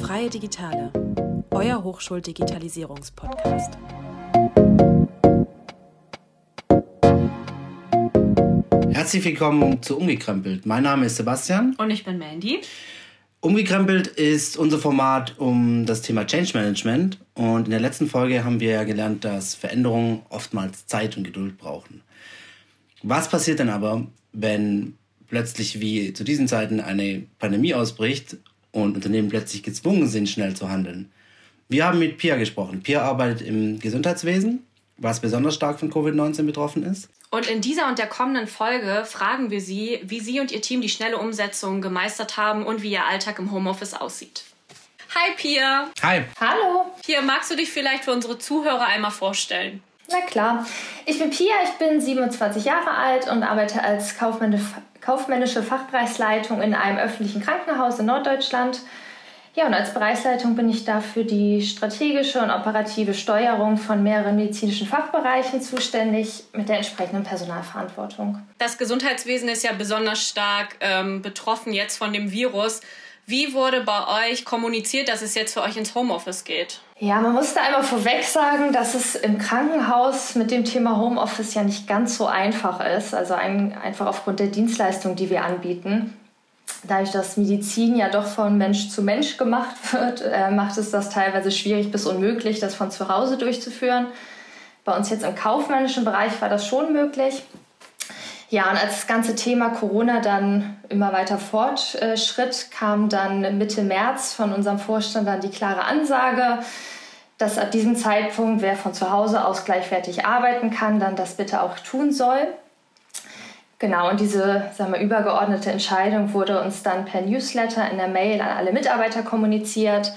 Freie Digitale, euer Hochschuldigitalisierungspodcast. Herzlich willkommen zu Umgekrempelt. Mein Name ist Sebastian. Und ich bin Mandy. Umgekrempelt ist unser Format um das Thema Change Management. Und in der letzten Folge haben wir ja gelernt, dass Veränderungen oftmals Zeit und Geduld brauchen. Was passiert dann aber, wenn plötzlich wie zu diesen Zeiten eine Pandemie ausbricht und Unternehmen plötzlich gezwungen sind, schnell zu handeln? Wir haben mit Pia gesprochen. Pia arbeitet im Gesundheitswesen, was besonders stark von Covid-19 betroffen ist. Und in dieser und der kommenden Folge fragen wir Sie, wie Sie und Ihr Team die schnelle Umsetzung gemeistert haben und wie Ihr Alltag im Homeoffice aussieht. Hi Pia. Hi. Hallo. Pia, magst du dich vielleicht für unsere Zuhörer einmal vorstellen? Na klar. Ich bin Pia, ich bin 27 Jahre alt und arbeite als kaufmännische Fachbereichsleitung in einem öffentlichen Krankenhaus in Norddeutschland. Ja, und als Bereichsleitung bin ich da für die strategische und operative Steuerung von mehreren medizinischen Fachbereichen zuständig mit der entsprechenden Personalverantwortung. Das Gesundheitswesen ist ja besonders stark ähm, betroffen jetzt von dem Virus. Wie wurde bei euch kommuniziert, dass es jetzt für euch ins Homeoffice geht? Ja, man muss da einmal vorweg sagen, dass es im Krankenhaus mit dem Thema Homeoffice ja nicht ganz so einfach ist. Also ein, einfach aufgrund der Dienstleistung, die wir anbieten dadurch, dass Medizin ja doch von Mensch zu Mensch gemacht wird, äh, macht es das teilweise schwierig bis unmöglich, das von zu Hause durchzuführen. Bei uns jetzt im kaufmännischen Bereich war das schon möglich. Ja, und als das ganze Thema Corona dann immer weiter fortschritt, kam dann Mitte März von unserem Vorstand dann die klare Ansage, dass ab diesem Zeitpunkt, wer von zu Hause aus gleichwertig arbeiten kann, dann das bitte auch tun soll. Genau, und diese sagen wir, übergeordnete Entscheidung wurde uns dann per Newsletter in der Mail an alle Mitarbeiter kommuniziert.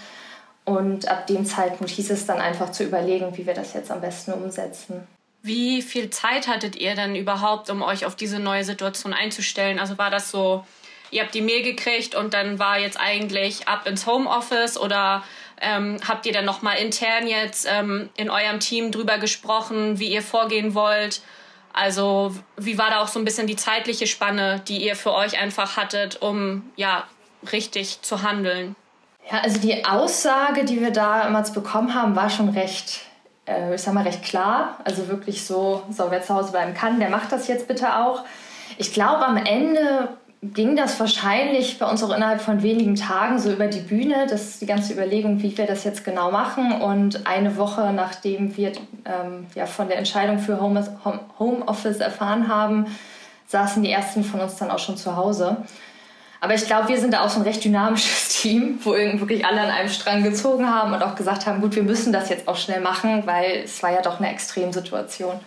Und ab dem Zeitpunkt hieß es dann einfach zu überlegen, wie wir das jetzt am besten umsetzen. Wie viel Zeit hattet ihr denn überhaupt, um euch auf diese neue Situation einzustellen? Also war das so, ihr habt die Mail gekriegt und dann war jetzt eigentlich ab ins Homeoffice oder ähm, habt ihr dann nochmal intern jetzt ähm, in eurem Team drüber gesprochen, wie ihr vorgehen wollt? Also wie war da auch so ein bisschen die zeitliche Spanne, die ihr für euch einfach hattet, um ja richtig zu handeln? Ja, also die Aussage, die wir damals bekommen haben, war schon recht, äh, ich sag mal, recht klar. Also wirklich so, so wer zu Hause bleiben kann, der macht das jetzt bitte auch. Ich glaube, am Ende ging das wahrscheinlich bei uns auch innerhalb von wenigen Tagen so über die Bühne, dass die ganze Überlegung, wie wir das jetzt genau machen. Und eine Woche nachdem wir ähm, ja, von der Entscheidung für Homeoffice erfahren haben, saßen die ersten von uns dann auch schon zu Hause. Aber ich glaube, wir sind da auch so ein recht dynamisches Team, wo wirklich alle an einem Strang gezogen haben und auch gesagt haben, gut, wir müssen das jetzt auch schnell machen, weil es war ja doch eine Extremsituation.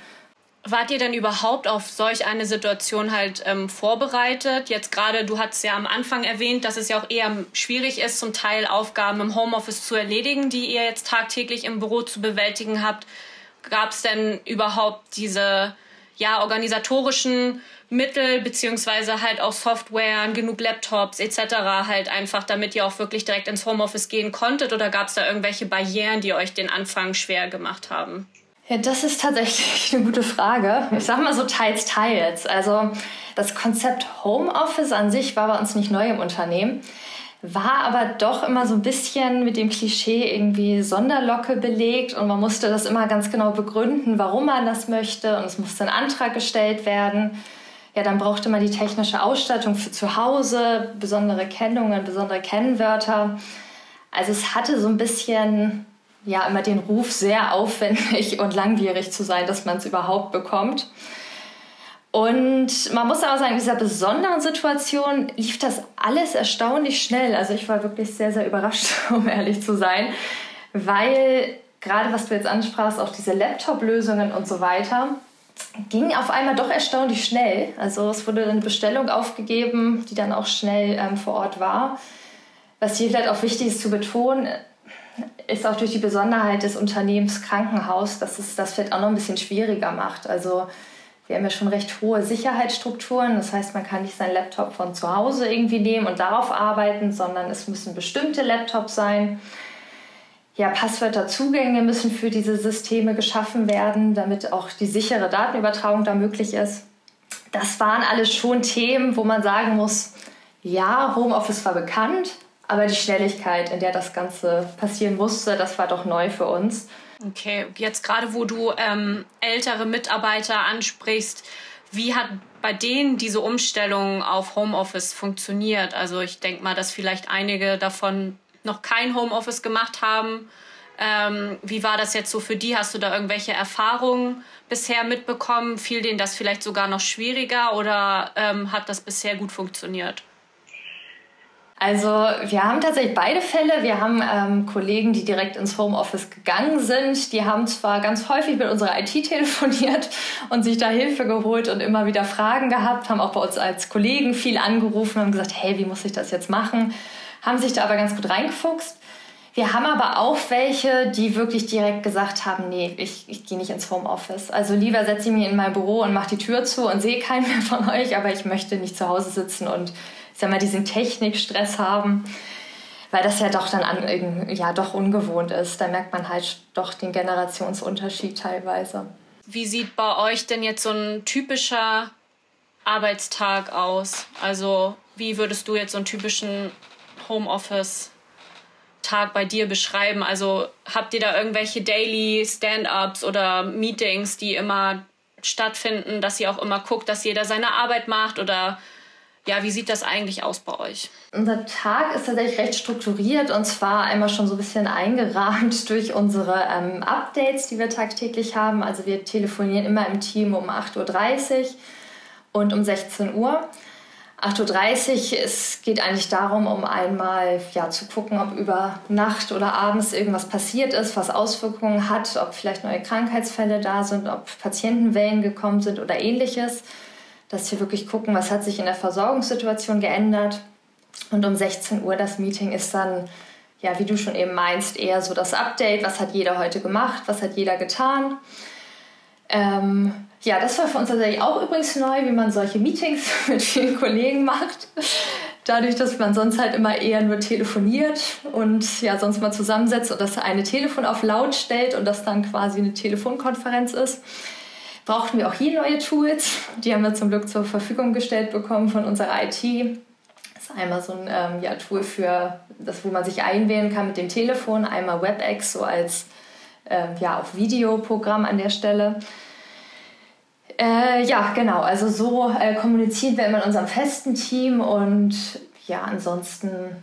Wart ihr denn überhaupt auf solch eine Situation halt ähm, vorbereitet? Jetzt gerade, du hast ja am Anfang erwähnt, dass es ja auch eher schwierig ist, zum Teil Aufgaben im Homeoffice zu erledigen, die ihr jetzt tagtäglich im Büro zu bewältigen habt. Gab es denn überhaupt diese ja, organisatorischen Mittel beziehungsweise halt auch Software, genug Laptops etc. halt einfach, damit ihr auch wirklich direkt ins Homeoffice gehen konntet? Oder gab es da irgendwelche Barrieren, die euch den Anfang schwer gemacht haben? Ja, das ist tatsächlich eine gute Frage. Ich sage mal so teils, teils. Also das Konzept Homeoffice an sich war bei uns nicht neu im Unternehmen, war aber doch immer so ein bisschen mit dem Klischee irgendwie Sonderlocke belegt und man musste das immer ganz genau begründen, warum man das möchte und es musste ein Antrag gestellt werden. Ja, dann brauchte man die technische Ausstattung für zu Hause, besondere Kennungen, besondere Kennwörter. Also es hatte so ein bisschen ja immer den Ruf, sehr aufwendig und langwierig zu sein, dass man es überhaupt bekommt. Und man muss aber sagen, in dieser besonderen Situation lief das alles erstaunlich schnell. Also ich war wirklich sehr, sehr überrascht, um ehrlich zu sein, weil gerade was du jetzt ansprachst, auch diese Laptop-Lösungen und so weiter, ging auf einmal doch erstaunlich schnell. Also es wurde eine Bestellung aufgegeben, die dann auch schnell ähm, vor Ort war. Was hier vielleicht auch wichtig ist zu betonen, ist auch durch die Besonderheit des Unternehmens Krankenhaus, dass es das vielleicht auch noch ein bisschen schwieriger macht. Also wir haben ja schon recht hohe Sicherheitsstrukturen. Das heißt, man kann nicht seinen Laptop von zu Hause irgendwie nehmen und darauf arbeiten, sondern es müssen bestimmte Laptops sein. Ja, Passwörterzugänge müssen für diese Systeme geschaffen werden, damit auch die sichere Datenübertragung da möglich ist. Das waren alles schon Themen, wo man sagen muss, ja, Homeoffice war bekannt, aber die Schnelligkeit, in der das Ganze passieren musste, das war doch neu für uns. Okay, jetzt gerade wo du ähm, ältere Mitarbeiter ansprichst, wie hat bei denen diese Umstellung auf Homeoffice funktioniert? Also ich denke mal, dass vielleicht einige davon noch kein Homeoffice gemacht haben. Ähm, wie war das jetzt so für die? Hast du da irgendwelche Erfahrungen bisher mitbekommen? Fiel denen das vielleicht sogar noch schwieriger oder ähm, hat das bisher gut funktioniert? Also wir haben tatsächlich beide Fälle. Wir haben ähm, Kollegen, die direkt ins Homeoffice gegangen sind. Die haben zwar ganz häufig mit unserer IT telefoniert und sich da Hilfe geholt und immer wieder Fragen gehabt, haben auch bei uns als Kollegen viel angerufen und gesagt, hey, wie muss ich das jetzt machen? Haben sich da aber ganz gut reingefuchst. Wir haben aber auch welche, die wirklich direkt gesagt haben, nee, ich, ich gehe nicht ins Homeoffice. Also lieber setze ich mich in mein Büro und mache die Tür zu und sehe keinen mehr von euch, aber ich möchte nicht zu Hause sitzen und sag mal, diesen Technikstress haben, weil das ja doch dann an, ja, doch ungewohnt ist. Da merkt man halt doch den Generationsunterschied teilweise. Wie sieht bei euch denn jetzt so ein typischer Arbeitstag aus? Also wie würdest du jetzt so einen typischen Homeoffice-Tag bei dir beschreiben? Also habt ihr da irgendwelche Daily Stand-ups oder Meetings, die immer stattfinden, dass ihr auch immer guckt, dass jeder seine Arbeit macht oder ja, wie sieht das eigentlich aus bei euch? Unser Tag ist tatsächlich recht strukturiert und zwar einmal schon so ein bisschen eingerahmt durch unsere ähm, Updates, die wir tagtäglich haben. Also wir telefonieren immer im Team um 8.30 Uhr und um 16 Uhr. 8.30 Uhr, es geht eigentlich darum, um einmal ja, zu gucken, ob über Nacht oder abends irgendwas passiert ist, was Auswirkungen hat, ob vielleicht neue Krankheitsfälle da sind, ob Patientenwellen gekommen sind oder ähnliches dass wir wirklich gucken, was hat sich in der Versorgungssituation geändert. Und um 16 Uhr das Meeting ist dann, ja, wie du schon eben meinst, eher so das Update, was hat jeder heute gemacht, was hat jeder getan. Ähm, ja, das war für uns tatsächlich auch übrigens neu, wie man solche Meetings mit vielen Kollegen macht. Dadurch, dass man sonst halt immer eher nur telefoniert und ja, sonst mal zusammensetzt und das eine Telefon auf laut stellt und das dann quasi eine Telefonkonferenz ist brauchten wir auch hier neue Tools. Die haben wir zum Glück zur Verfügung gestellt bekommen von unserer IT. Das ist einmal so ein ähm, ja, Tool für das, wo man sich einwählen kann mit dem Telefon, einmal WebEx so als ähm, ja, auch Videoprogramm an der Stelle. Äh, ja, genau, also so äh, kommunizieren wir immer in unserem festen Team und ja, ansonsten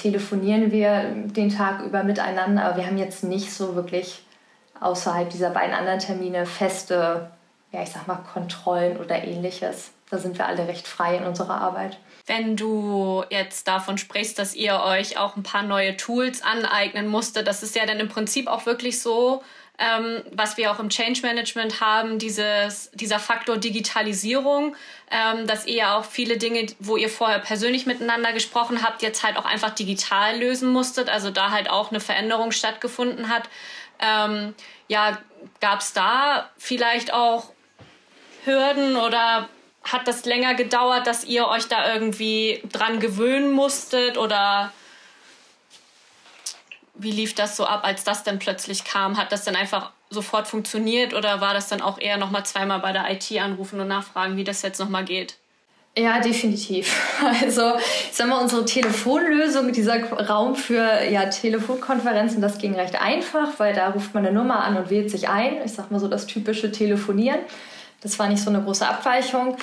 telefonieren wir den Tag über miteinander, aber wir haben jetzt nicht so wirklich außerhalb dieser beiden anderen Termine feste, ja, ich sag mal, Kontrollen oder ähnliches. Da sind wir alle recht frei in unserer Arbeit. Wenn du jetzt davon sprichst, dass ihr euch auch ein paar neue Tools aneignen musstet, das ist ja dann im Prinzip auch wirklich so, ähm, was wir auch im Change Management haben, dieses, dieser Faktor Digitalisierung, ähm, dass ihr auch viele Dinge, wo ihr vorher persönlich miteinander gesprochen habt, jetzt halt auch einfach digital lösen musstet, also da halt auch eine Veränderung stattgefunden hat. Ähm, ja, gab es da vielleicht auch Hürden oder hat das länger gedauert, dass ihr euch da irgendwie dran gewöhnen musstet oder wie lief das so ab, als das dann plötzlich kam? Hat das dann einfach sofort funktioniert oder war das dann auch eher nochmal zweimal bei der IT anrufen und nachfragen, wie das jetzt nochmal geht? Ja, definitiv. Also, ich sag mal, unsere Telefonlösung, dieser Raum für ja, Telefonkonferenzen, das ging recht einfach, weil da ruft man eine Nummer an und wählt sich ein. Ich sag mal so das typische Telefonieren. Das war nicht so eine große Abweichung.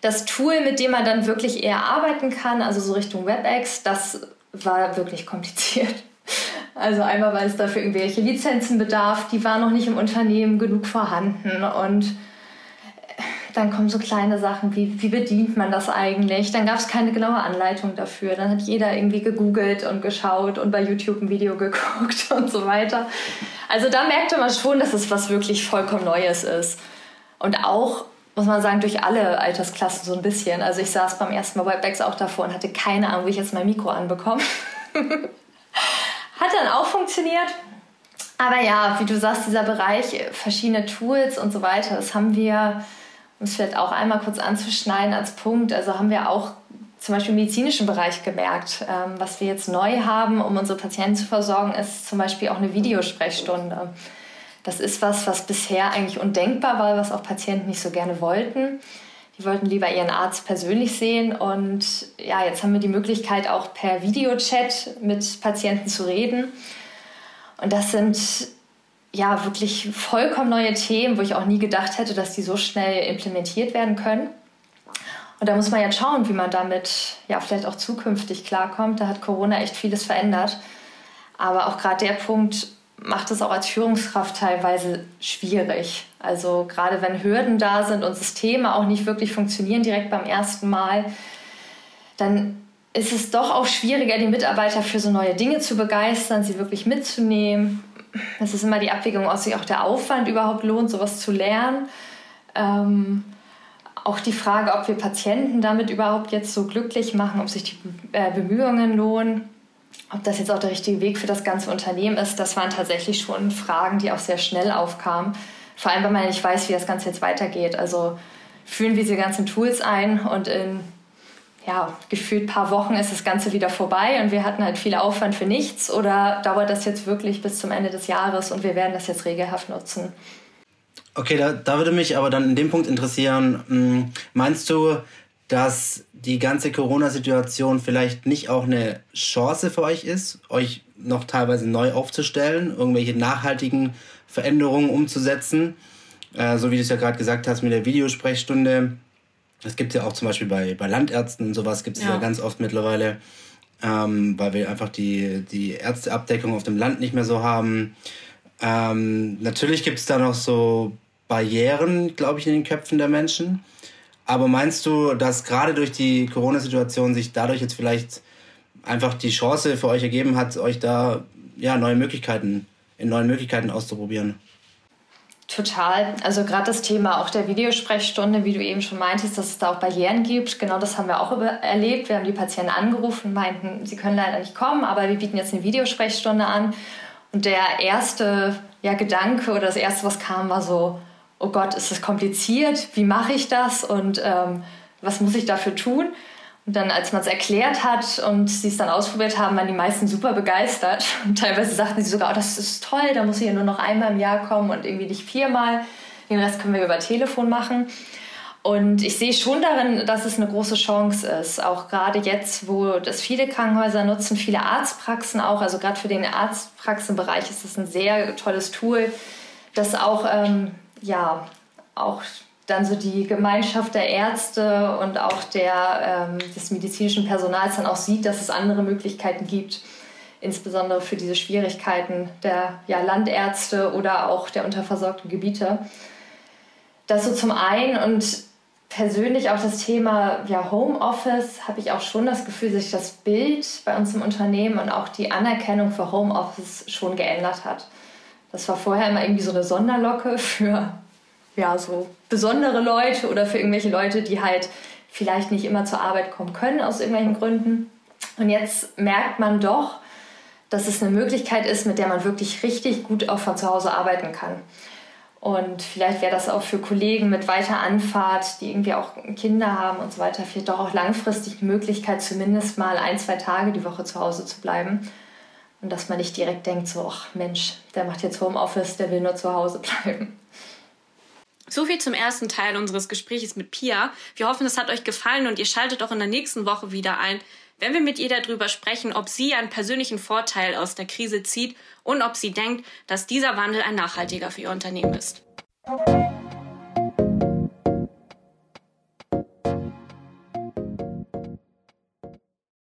Das Tool, mit dem man dann wirklich eher arbeiten kann, also so Richtung WebEx, das war wirklich kompliziert. Also einmal, weil es dafür irgendwelche Lizenzen bedarf, die waren noch nicht im Unternehmen genug vorhanden und dann kommen so kleine Sachen wie, wie bedient man das eigentlich? Dann gab es keine genaue Anleitung dafür. Dann hat jeder irgendwie gegoogelt und geschaut und bei YouTube ein Video geguckt und so weiter. Also da merkte man schon, dass es was wirklich vollkommen Neues ist. Und auch, muss man sagen, durch alle Altersklassen so ein bisschen. Also ich saß beim ersten Mal Webex auch davor und hatte keine Ahnung, wie ich jetzt mein Mikro anbekomme. hat dann auch funktioniert. Aber ja, wie du sagst, dieser Bereich, verschiedene Tools und so weiter, das haben wir um es vielleicht auch einmal kurz anzuschneiden als Punkt, also haben wir auch zum Beispiel im medizinischen Bereich gemerkt. Ähm, was wir jetzt neu haben, um unsere Patienten zu versorgen, ist zum Beispiel auch eine Videosprechstunde. Das ist was, was bisher eigentlich undenkbar war, was auch Patienten nicht so gerne wollten. Die wollten lieber ihren Arzt persönlich sehen. Und ja, jetzt haben wir die Möglichkeit, auch per Videochat mit Patienten zu reden. Und das sind ja wirklich vollkommen neue Themen, wo ich auch nie gedacht hätte, dass die so schnell implementiert werden können. Und da muss man jetzt schauen, wie man damit ja vielleicht auch zukünftig klarkommt. Da hat Corona echt vieles verändert. Aber auch gerade der Punkt macht es auch als Führungskraft teilweise schwierig. Also gerade wenn Hürden da sind und Systeme auch nicht wirklich funktionieren direkt beim ersten Mal, dann ist es doch auch schwieriger, die Mitarbeiter für so neue Dinge zu begeistern, sie wirklich mitzunehmen. Es ist immer die Abwägung, ob sich auch der Aufwand überhaupt lohnt, sowas zu lernen. Ähm, auch die Frage, ob wir Patienten damit überhaupt jetzt so glücklich machen, ob sich die äh, Bemühungen lohnen, ob das jetzt auch der richtige Weg für das ganze Unternehmen ist, das waren tatsächlich schon Fragen, die auch sehr schnell aufkamen. Vor allem, weil man nicht weiß, wie das Ganze jetzt weitergeht. Also führen wir diese ganzen Tools ein und in ja, gefühlt paar Wochen ist das Ganze wieder vorbei und wir hatten halt viel Aufwand für nichts oder dauert das jetzt wirklich bis zum Ende des Jahres und wir werden das jetzt regelhaft nutzen? Okay, da, da würde mich aber dann in dem Punkt interessieren, hm, meinst du, dass die ganze Corona-Situation vielleicht nicht auch eine Chance für euch ist, euch noch teilweise neu aufzustellen, irgendwelche nachhaltigen Veränderungen umzusetzen? Äh, so wie du es ja gerade gesagt hast mit der Videosprechstunde das gibt es ja auch zum Beispiel bei, bei Landärzten und sowas gibt es ja. ja. ganz oft mittlerweile, ähm, weil wir einfach die, die Ärzteabdeckung auf dem Land nicht mehr so haben. Ähm, natürlich gibt es da noch so Barrieren, glaube ich, in den Köpfen der Menschen. Aber meinst du, dass gerade durch die Corona-Situation sich dadurch jetzt vielleicht einfach die Chance für euch ergeben hat, euch da ja, neue Möglichkeiten, in neuen Möglichkeiten auszuprobieren? Total. Also gerade das Thema auch der Videosprechstunde, wie du eben schon meintest, dass es da auch Barrieren gibt. Genau das haben wir auch erlebt. Wir haben die Patienten angerufen, meinten, sie können leider nicht kommen, aber wir bieten jetzt eine Videosprechstunde an. Und der erste ja, Gedanke oder das erste, was kam, war so, oh Gott, ist das kompliziert? Wie mache ich das? Und ähm, was muss ich dafür tun? Und dann, als man es erklärt hat und sie es dann ausprobiert haben, waren die meisten super begeistert. Und teilweise sagten sie sogar, oh, das ist toll, da muss ich ja nur noch einmal im Jahr kommen und irgendwie nicht viermal. Den Rest können wir über Telefon machen. Und ich sehe schon darin, dass es eine große Chance ist. Auch gerade jetzt, wo das viele Krankenhäuser nutzen, viele Arztpraxen auch. Also gerade für den Arztpraxenbereich ist das ein sehr tolles Tool, das auch, ähm, ja, auch dann so die Gemeinschaft der Ärzte und auch der, ähm, des medizinischen Personals dann auch sieht, dass es andere Möglichkeiten gibt, insbesondere für diese Schwierigkeiten der ja, Landärzte oder auch der unterversorgten Gebiete. Das so zum einen und persönlich auch das Thema ja, Homeoffice habe ich auch schon das Gefühl, dass sich das Bild bei uns im Unternehmen und auch die Anerkennung für Homeoffice schon geändert hat. Das war vorher immer irgendwie so eine Sonderlocke für ja, so besondere Leute oder für irgendwelche Leute, die halt vielleicht nicht immer zur Arbeit kommen können aus irgendwelchen Gründen. Und jetzt merkt man doch, dass es eine Möglichkeit ist, mit der man wirklich richtig gut auch von zu Hause arbeiten kann. Und vielleicht wäre das auch für Kollegen mit weiter Anfahrt, die irgendwie auch Kinder haben und so weiter, vielleicht doch auch langfristig eine Möglichkeit, zumindest mal ein, zwei Tage die Woche zu Hause zu bleiben. Und dass man nicht direkt denkt, so, ach Mensch, der macht jetzt Homeoffice, der will nur zu Hause bleiben. So viel zum ersten Teil unseres Gesprächs mit Pia. Wir hoffen, es hat euch gefallen und ihr schaltet auch in der nächsten Woche wieder ein, wenn wir mit ihr darüber sprechen, ob sie einen persönlichen Vorteil aus der Krise zieht und ob sie denkt, dass dieser Wandel ein nachhaltiger für ihr Unternehmen ist.